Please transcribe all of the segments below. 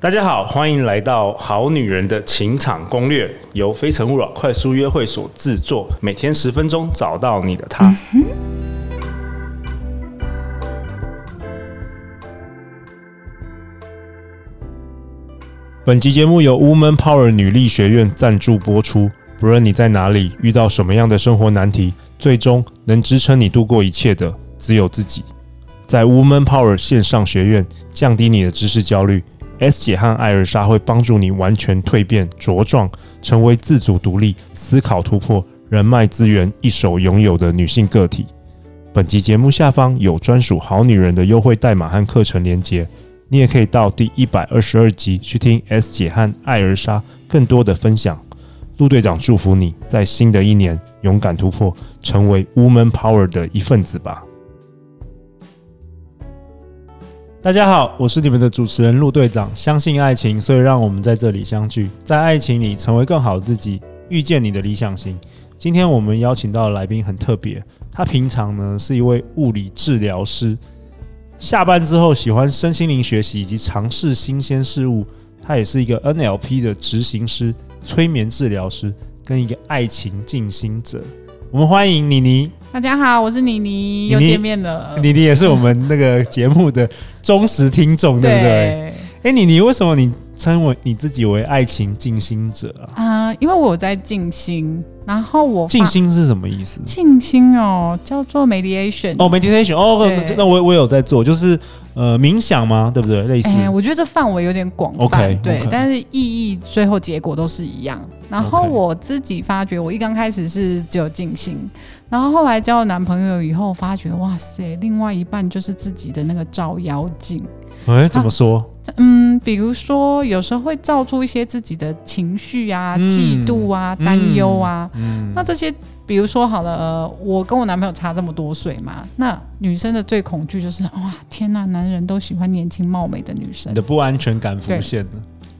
大家好，欢迎来到《好女人的情场攻略》，由非诚勿扰快速约会所制作，每天十分钟，找到你的他。本集节目由 Woman Power 女力学院赞助播出。不论你在哪里，遇到什么样的生活难题，最终能支撑你度过一切的，只有自己。在 Woman Power 线上学院，降低你的知识焦虑。S 姐和艾尔莎会帮助你完全蜕变茁壮，成为自主独立、思考突破、人脉资源一手拥有的女性个体。本集节目下方有专属好女人的优惠代码和课程连接，你也可以到第一百二十二集去听 S 姐和艾尔莎更多的分享。陆队长祝福你在新的一年勇敢突破，成为 Woman Power 的一份子吧。大家好，我是你们的主持人陆队长。相信爱情，所以让我们在这里相聚，在爱情里成为更好的自己，遇见你的理想型。今天我们邀请到的来宾很特别，他平常呢是一位物理治疗师，下班之后喜欢身心灵学习以及尝试新鲜事物。他也是一个 NLP 的执行师、催眠治疗师，跟一个爱情静心者。我们欢迎妮妮。大家好，我是妮妮，又见面了。妮妮也是我们那个节目的忠实听众，对不对？哎、欸，妮妮，为什么你称为你自己为爱情静心者啊？啊、呃，因为我在静心，然后我静心是什么意思？静心哦，叫做 meditation。哦，meditation，哦，那我我有在做，就是。呃，冥想吗？对不对？类似。哎、欸，我觉得这范围有点广泛，okay, 对，okay. 但是意义最后结果都是一样。然后我自己发觉，我一刚开始是只有静心，然后后来交了男朋友以后，发觉哇塞，另外一半就是自己的那个照妖镜。哎、欸，怎么说？嗯，比如说有时候会造出一些自己的情绪啊、嗯、嫉妒啊、担忧啊、嗯，那这些。比如说好了，呃，我跟我男朋友差这么多岁嘛，那女生的最恐惧就是哇，天呐，男人都喜欢年轻貌美的女生，你的不安全感浮现了，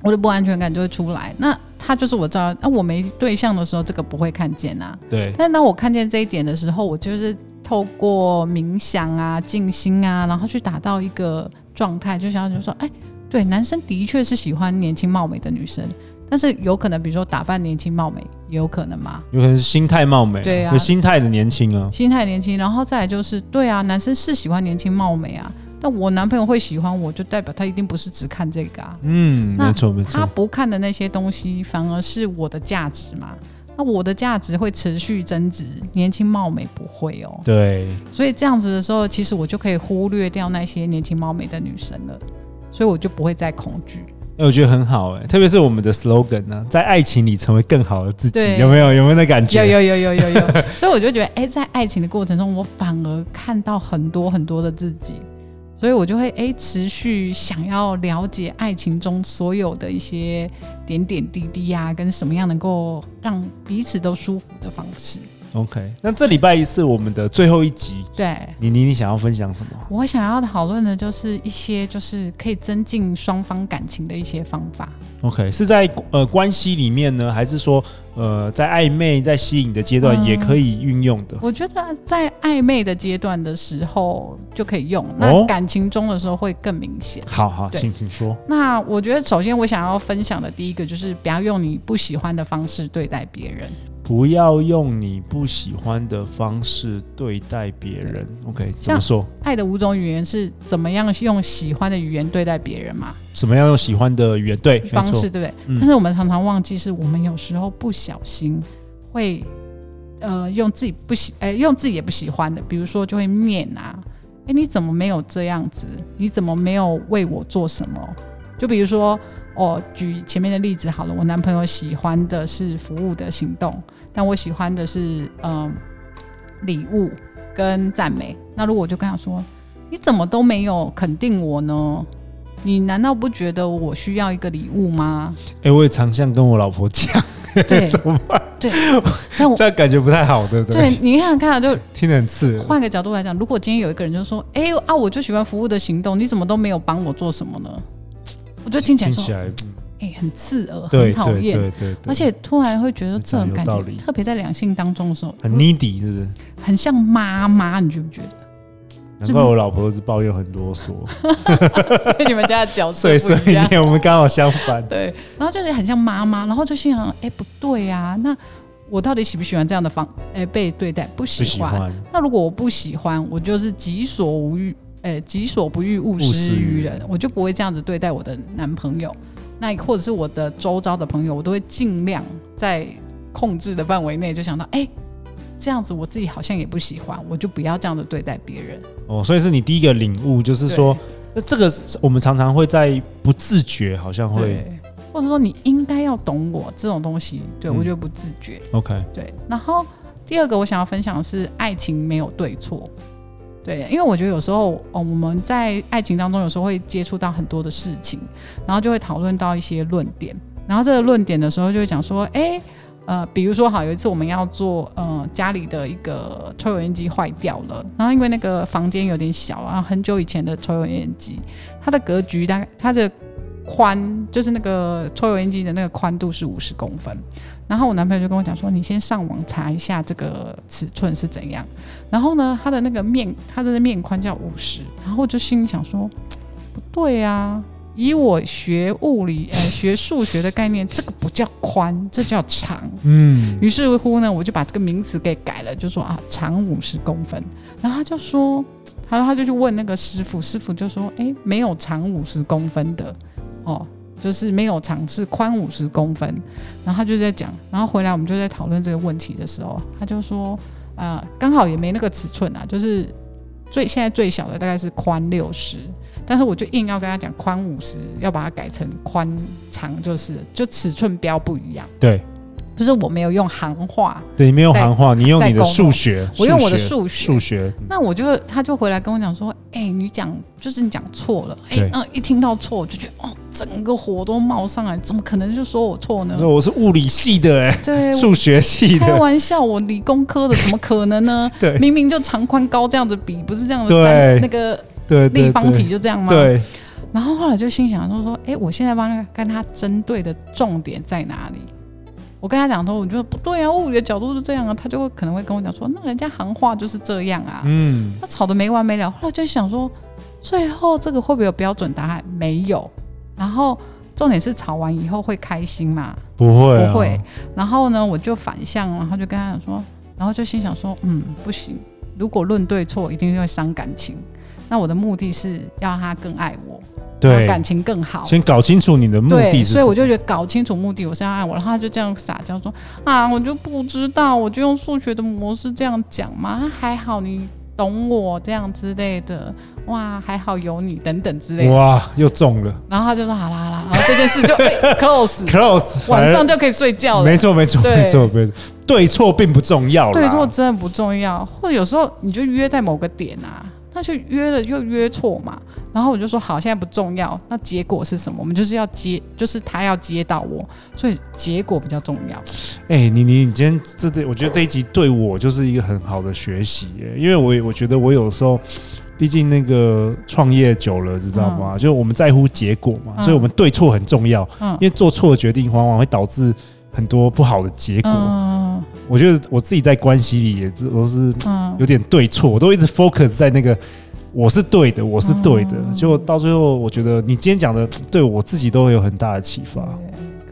我的不安全感就会出来。那他就是我知道，那我没对象的时候，这个不会看见啊。对。但当我看见这一点的时候，我就是透过冥想啊、静心啊，然后去达到一个状态，就想要就说，哎，对，男生的确是喜欢年轻貌美的女生。但是有可能，比如说打扮年轻貌美，也有可能吗？有可能是心态貌美，对啊，心态的年轻啊，心态年轻。然后再来就是，对啊，男生是喜欢年轻貌美啊。但我男朋友会喜欢我，就代表他一定不是只看这个啊。嗯，没错没错。他不看的那些东西，反而是我的价值嘛。那我的价值会持续增值，年轻貌美不会哦。对。所以这样子的时候，其实我就可以忽略掉那些年轻貌美的女生了，所以我就不会再恐惧。哎，我觉得很好哎，特别是我们的 slogan 呢，在爱情里成为更好的自己，有没有？有没有那感觉？有有有有有有。所以我就觉得，哎，在爱情的过程中，我反而看到很多很多的自己，所以我就会哎持续想要了解爱情中所有的一些点点滴滴呀、啊，跟什么样能够让彼此都舒服的方式。OK，那这礼拜一是我们的最后一集。对，你你，你想要分享什么？我想要讨论的就是一些就是可以增进双方感情的一些方法。OK，是在呃关系里面呢，还是说呃在暧昧、在吸引的阶段也可以运用的？嗯，我觉得在暧昧的阶段的时候就可以用，那感情中的时候会更明显。哦。好好，请请说。那我觉得首先我想要分享的第一个就是不要用你不喜欢的方式对待别人。不要用你不喜欢的方式对待别人。OK，怎么说？爱的五种语言是怎么样用喜欢的语言对待别人嘛？怎么样用喜欢的语言对方式，对不对？嗯。但是我们常常忘记，是我们有时候不小心会呃用自己不喜哎用自己也不喜欢的，比如说就会念啊，哎你怎么没有这样子？你怎么没有为我做什么？就比如说，哦，举前面的例子好了，我男朋友喜欢的是服务的行动。但我喜欢的是嗯礼物跟赞美。那如果我就跟他说：“你怎么都没有肯定我呢？你难道不觉得我需要一个礼物吗？”哎、欸，我也常像跟我老婆讲，对，怎么办？对，但我 这感觉不太好，对不对？对，你看看，就听得很刺。换个角度来讲，如果今天有一个人就说：“哎、欸、啊，我就喜欢服务的行动，你怎么都没有帮我做什么呢？”我就听起来说。哎、欸，很刺耳，很讨厌，对对对，而且突然会觉得这种感觉，特别在两性当中的时候，很 needy，是不是？很像妈妈，你觉不觉得？难怪我老婆是抱怨很啰嗦，所以你们家的角色碎碎念，我们刚好相反。对，然后就是很像妈妈，然后就心想，哎、欸，不对呀、啊，那我到底喜不喜欢这样的方，哎、欸，被对待？不喜欢。那如果我不喜欢，我就是己所无欲，哎、欸，己所不欲，勿施于人，我就不会这样子对待我的男朋友，那或者是我的周遭的朋友，我都会尽量在控制的范围内，就想到，哎、欸。这样子我自己好像也不喜欢，我就不要这样的对待别人。哦，所以是你第一个领悟，就是说，那这个我们常常会在不自觉，好像会，或者说你应该要懂我这种东西，对、嗯、我觉得不自觉。OK，对。然后第二个我想要分享的是，爱情没有对错。对，因为我觉得有时候哦，我们在爱情当中有时候会接触到很多的事情，然后就会讨论到一些论点，然后这个论点的时候就会讲说，哎。呃，比如说，好，有一次我们要做，呃，家里的一个抽油烟机坏掉了，然后因为那个房间有点小，啊很久以前的抽油烟机，它的格局大概它的宽就是那个抽油烟机的那个宽度是五十公分，然后我男朋友就跟我讲说，你先上网查一下这个尺寸是怎样，然后呢，它的那个面，它的面宽叫五十，然后我就心里想说，不对啊。以我学物理、呃学数学的概念，这个不叫宽，这叫长。嗯，于是乎呢，我就把这个名词给改了，就说啊，长五十公分。然后他就说，然后他就去问那个师傅，师傅就说，哎，没有长五十公分的，哦，就是没有长，是宽五十公分。然后他就在讲，然后回来我们就在讨论这个问题的时候，他就说，啊、呃，刚好也没那个尺寸啊，就是最现在最小的大概是宽六十。但是我就硬要跟他讲宽五十，要把它改成宽长，就是就尺寸标不一样。对，就是我没有用行话。对，你没有行话，你用你的数学。我用我的数学。数学。那我就他就回来跟我讲说，哎、欸，你讲就是你讲错了。哎、欸，那一听到错，我就觉得哦，整个火都冒上来，怎么可能就说我错呢？我是物理系的、欸，哎，对，数学系的。开玩笑，我理工科的，怎么可能呢？对，明明就长宽高这样子比，不是这样的三那个。对，立方体就这样吗？对。然后后来就心想，就说：“哎，我现在帮他跟他针对的重点在哪里？”我跟他讲说：“我觉得不对啊，物理的角度是这样啊。”他就会可能会跟我讲说：“那人家行话就是这样啊。”嗯。他吵得没完没了。后来就想说，最后这个会不会有标准答案？没有。然后重点是吵完以后会开心吗？不会，不会。然后呢，我就反向，然后就跟他讲说，然后就心想说：“嗯，不行。如果论对错，一定会伤感情。”那我的目的是要让他更爱我，对，感情更好。先搞清楚你的目的。所以我就觉得搞清楚目的，我是要爱我。然后他就这样撒娇说：“啊，我就不知道，我就用数学的模式这样讲嘛。还好你懂我这样之类的。哇，还好有你等等之类的。哇，又中了。然后他就说：好啦好啦，然后这件事就 close close，晚上就可以睡觉了。没错没错没错没错，对错并不重要，对错真的不重要。或者有时候你就约在某个点啊。那就约了又约错嘛，然后我就说好，现在不重要，那结果是什么？我们就是要接，就是他要接到我，所以结果比较重要。哎、欸，你你你今天这对，我觉得这一集对我就是一个很好的学习耶，因为我我觉得我有时候，毕竟那个创业久了，知道吗？嗯、就我们在乎结果嘛，嗯、所以我们对错很重要。嗯，因为做错的决定往往会导致很多不好的结果。嗯。我觉得我自己在关系里也都是有点对错，我都一直 focus 在那个我是对的，我是对的，结果到最后，我觉得你今天讲的对我自己都会有很大的启发。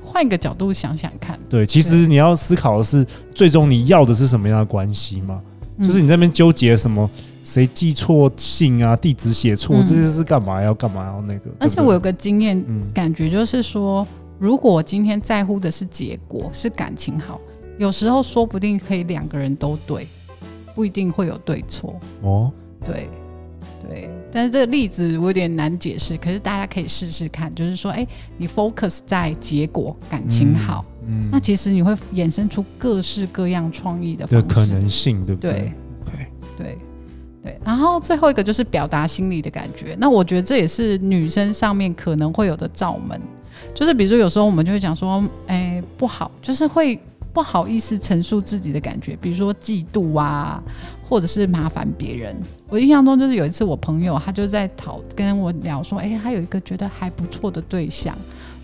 换一个角度想想看，对，其实你要思考的是，最终你要的是什么样的关系吗？就是你在那边纠结什么，谁寄错信啊，地址写错，这些是干嘛要干嘛要那个？而且我有个经验，感觉就是说，如果今天在乎的是结果，是感情好。有时候说不定可以两个人都对，不一定会有对错哦。对对，但是这个例子我有点难解释，可是大家可以试试看，就是说，哎，你 focus 在结果，感情好，嗯，嗯，那其实你会衍生出各式各样创意的方式，的可能性，对不对？对。对。对。然后最后一个就是表达心里的感觉，那我觉得这也是女生上面可能会有的罩门，就是比如说有时候我们就会讲说，哎，不好，就是会。不好意思陈述自己的感觉，比如说嫉妒啊，或者是麻烦别人。我印象中就是有一次，我朋友他就在讨跟我聊说，哎，他有一个觉得还不错的对象，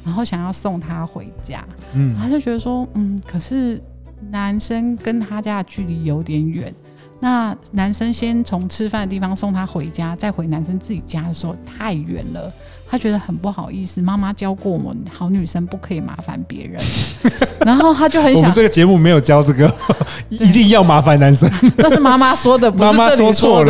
然后想要送他回家，嗯，他就觉得说，嗯，可是男生跟他家的距离有点远，那男生先从吃饭的地方送她回家，再回男生自己家的时候太远了，他觉得很不好意思。妈妈教过我们，好女生不可以麻烦别人，然后他就很想。我们这个节目没有教这个，一定要麻烦男生。那是妈妈说的，不是这里说，说错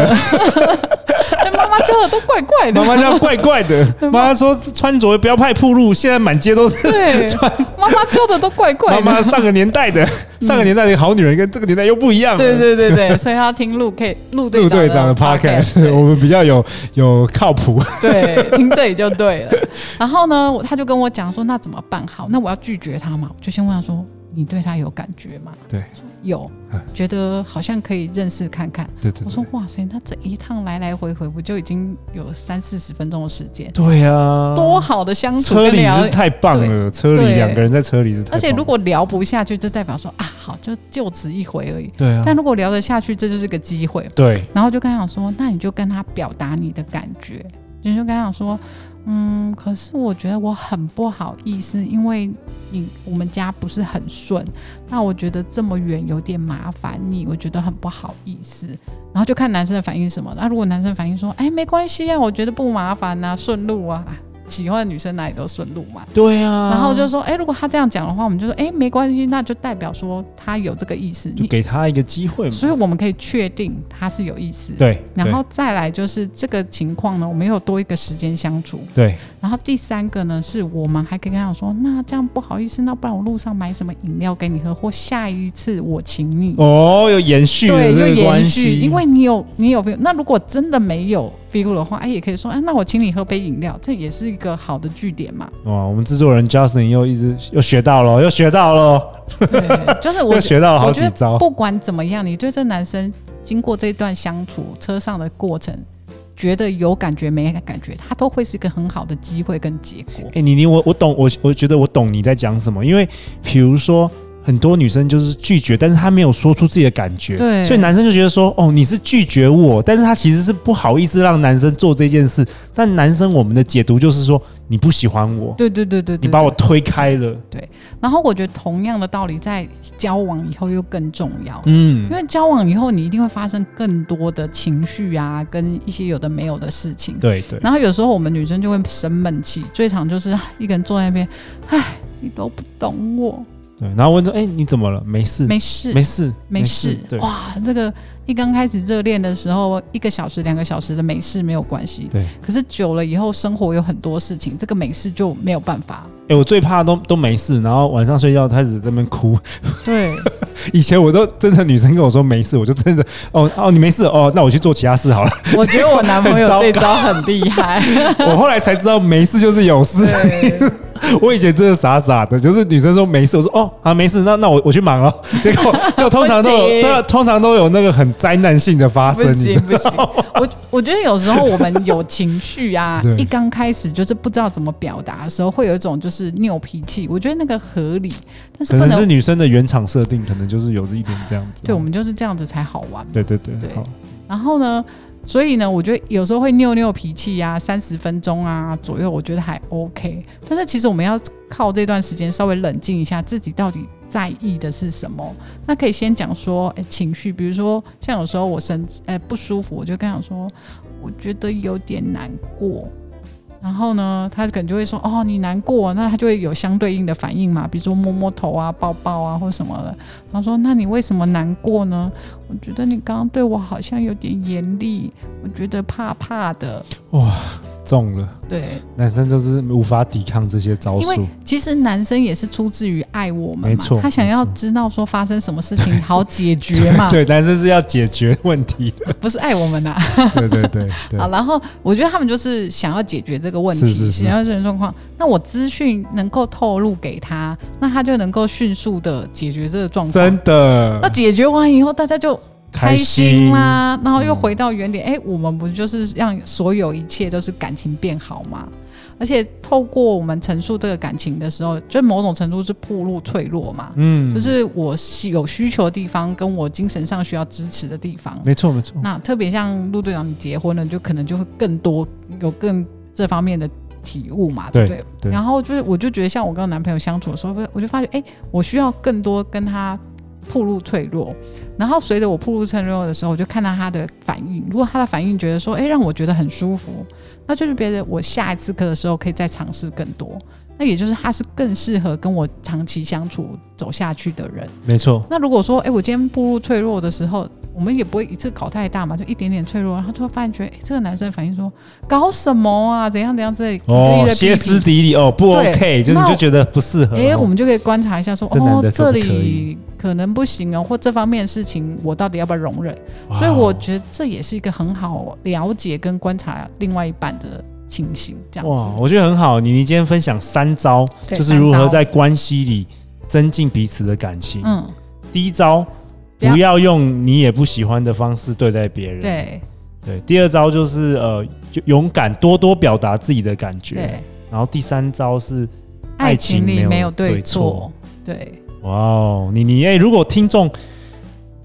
了。妈妈教的都怪怪的，妈妈教怪怪的。妈妈说穿着不要太暴露，现在满街都是穿。妈妈教的都怪怪的。妈妈上个年代的，上个年代的好女人跟这个年代又不一样。对对对对，所以要听陆可以陆队长的 podcast，我们比较有有靠谱。对，听这里就对了。然后呢，他就跟我讲说，那怎么办好？那我要拒绝他嘛？我就先问他说。你对他有感觉吗？对，有，觉得好像可以认识看看。对对，对，我说哇塞，他这一趟来来回回不就已经有三四十分钟的时间？对呀、啊，多好的相处，车里是太棒了。车里两个人在车里是太棒了，而且如果聊不下去，就代表说啊，好，就就此一回而已。对啊，但如果聊得下去，这就是个机会。对，然后就跟他讲说，那你就跟他表达你的感觉，你就跟他讲说。嗯，可是我觉得我很不好意思，因为你我们家不是很顺，那我觉得这么远有点麻烦你，我觉得很不好意思。然后就看男生的反应什么。那如果男生反应说，哎，没关系啊，我觉得不麻烦啊，顺路啊。喜欢的女生哪里都顺路嘛，对啊。然后就说，哎、欸，如果他这样讲的话，我们就说，哎、欸，没关系，那就代表说他有这个意思，就给他一个机会嘛。所以我们可以确定他是有意思。对。然后再来就是这个情况呢，我们有多一个时间相处。对。然后第三个呢，是我们还可以跟他说，那这样不好意思，那不然我路上买什么饮料给你喝，或下一次我请你。哦，有延续。对，有延续，因为你有你有没有？那如果真的没有。Feel 的话，哎，也可以说，哎，那我请你喝杯饮料，这也是一个好的据点嘛。哇，我们制作人 Justin 又一直又学到了，又学到了。对，就是我 学到了好几招。不管怎么样，你对这男生经过这段相处车上的过程，觉得有感觉没感觉，他都会是一个很好的机会跟结果。哎，你你，我我懂，我我觉得我懂你在讲什么，因为比如说。很多女生就是拒绝，但是她没有说出自己的感觉，对，所以男生就觉得说，哦，你是拒绝我，但是他其实是不好意思让男生做这件事。但男生我们的解读就是说，你不喜欢我，对对对对，你把我推开了，对。然后我觉得同样的道理在交往以后又更重要，嗯，因为交往以后你一定会发生更多的情绪啊，跟一些有的没有的事情，对对。然后有时候我们女生就会生闷气，最常就是一个人坐在那边，唉，你都不懂我。对，然后问说：“哎，你怎么了？没事，没事，没事，没事。对，哇，这个一刚开始热恋的时候，一个小时、两个小时的没事没有关系。对，可是久了以后，生活有很多事情，这个没事就没有办法。哎，我最怕都都没事，然后晚上睡觉开始在那边哭。对，以前我都真的女生跟我说没事，我就真的哦哦，你没事哦，那我去做其他事好了。我觉得我男朋友 这招很厉害。我后来才知道，没事就是有事。” 我以前真的傻傻的，就是女生说没事，我说哦啊没事，那那我我去忙了。结果就通常都有，都通常都有那个很灾难性的发生。不行不行，我我觉得有时候我们有情绪啊，一刚开始就是不知道怎么表达的时候，会有一种就是拗脾气。我觉得那个合理，但是不能，可能是女生的原厂设定，可能就是有一点这样子。对，我们就是这样子才好玩。对对对，对。好然后呢？所以呢，我觉得有时候会拗拗脾气呀，三十分钟啊左右，我觉得还 OK。但是其实我们要靠这段时间稍微冷静一下，自己到底在意的是什么。那可以先讲说，诶，情绪，比如说像有时候我身诶不舒服，我就跟他说，我觉得有点难过。然后呢，他可能就会说：“哦，你难过，那他就会有相对应的反应嘛，比如说摸摸头啊、抱抱啊，或什么的。”他说：“那你为什么难过呢？我觉得你刚刚对我好像有点严厉，我觉得怕怕的。”哇。中了，对，男生就是无法抵抗这些招数。因为其实男生也是出自于爱我们嘛，没错，他想要知道说发生什么事情好解决嘛。对，男生是要解决问题的，不是爱我们呐、啊。对对对，对。好，然后我觉得他们就是想要解决这个问题，是是是，想要这种状况。那我资讯能够透露给他，那他就能够迅速的解决这个状况。真的。那解决完以后，大家就。开心啦，然后又回到原点。哎、嗯，我们不就是让所有一切都是感情变好吗？而且透过我们陈述这个感情的时候，就某种程度是暴露脆弱嘛。嗯，就是我有需求的地方，跟我精神上需要支持的地方。没错，没错。那特别像陆队长，你结婚了，就可能就会更多有更这方面的体悟嘛，对不对？对。然后就是，我就觉得像我跟我男朋友相处的时候，我就发觉，哎，我需要更多跟他。暴露脆弱。然后随着我暴露脆弱的时候，我就看到他的反应。如果他的反应觉得说，哎，让我觉得很舒服，那就是别人我下一次课的时候可以再尝试更多。那也就是他是更适合跟我长期相处走下去的人。没错。那如果说，哎，我今天暴露脆弱的时候，我们也不会一次搞太大嘛，就一点点脆弱，然后就会发现觉得，哎，这个男生反应说，搞什么啊？怎样怎样？这里哦，歇斯底里哦，不 OK，就你就觉得不适合。哎，我们就可以观察一下，说哦，这里可能不行哦，或这方面的事情，我到底要不要容忍？所以我觉得这也是一个很好了解跟观察另外一半的。情形这样哇，我觉得很好。妮妮今天分享三招，就是如何在关系里增进彼此的感情。嗯，第一招，不要用你也不喜欢的方式对待别人。对对。第二招就是呃，就勇敢多多表达自己的感觉。对。然后第三招是爱情里没有对错。对。哇哦，妮妮哎，如果听众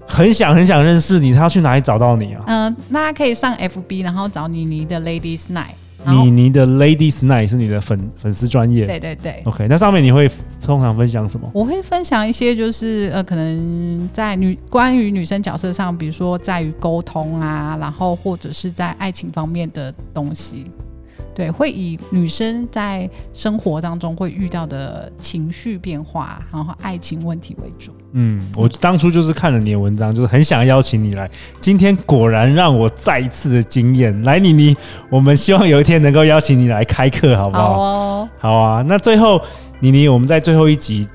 很想很想认识你，他要去哪里找到你啊？嗯，那他可以上 FB，然后找妮妮的 Ladies Night。妮妮的 Ladies Night 是你的粉粉丝专业，对对对，OK，那上面你会通常分享什么？我会分享一些，就是呃，可能在女关于女生角色上，比如说在于沟通啊，然后或者是在爱情方面的东西。对，会以女生在生活当中会遇到的情绪变化，然后爱情问题为主。嗯，我当初就是看了你的文章，就是很想邀请你来。今天果然让我再一次的惊艳。来，妮妮，我们希望有一天能够邀请你来开课，好不好？好哦。好啊。那最后，妮妮，我们在最后一集，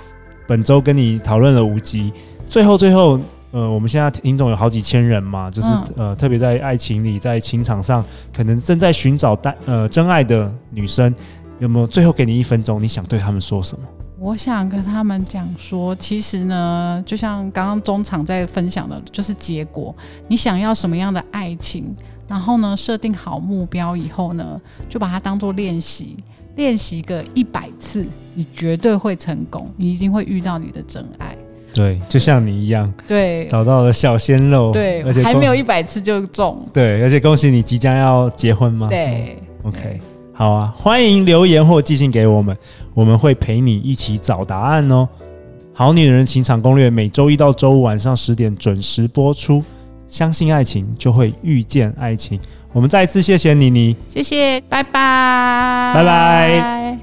本周跟你讨论了五集，最后最后。呃，我们现在听众有好几千人嘛，就是、嗯、呃，特别在爱情里，在情场上，可能正在寻找单呃真爱的女生，有没有最后给你一分钟，你想对他们说什么？我想跟他们讲说，其实呢，就像刚刚中场在分享的，就是结果，你想要什么样的爱情，然后呢，设定好目标以后呢，就把它当做练习，练习个一百次，你绝对会成功，你一定会遇到你的真爱。对，就像你一样，对，找到了小鲜肉，对，而且还没有一百次就中，对，而且恭喜你即将要结婚吗？对，OK，对好啊，欢迎留言或寄信给我们，我们会陪你一起找答案哦。好女人情场攻略每周一到周五晚上十点准时播出，相信爱情就会遇见爱情。我们再一次谢谢妮妮，谢谢，拜拜，拜拜。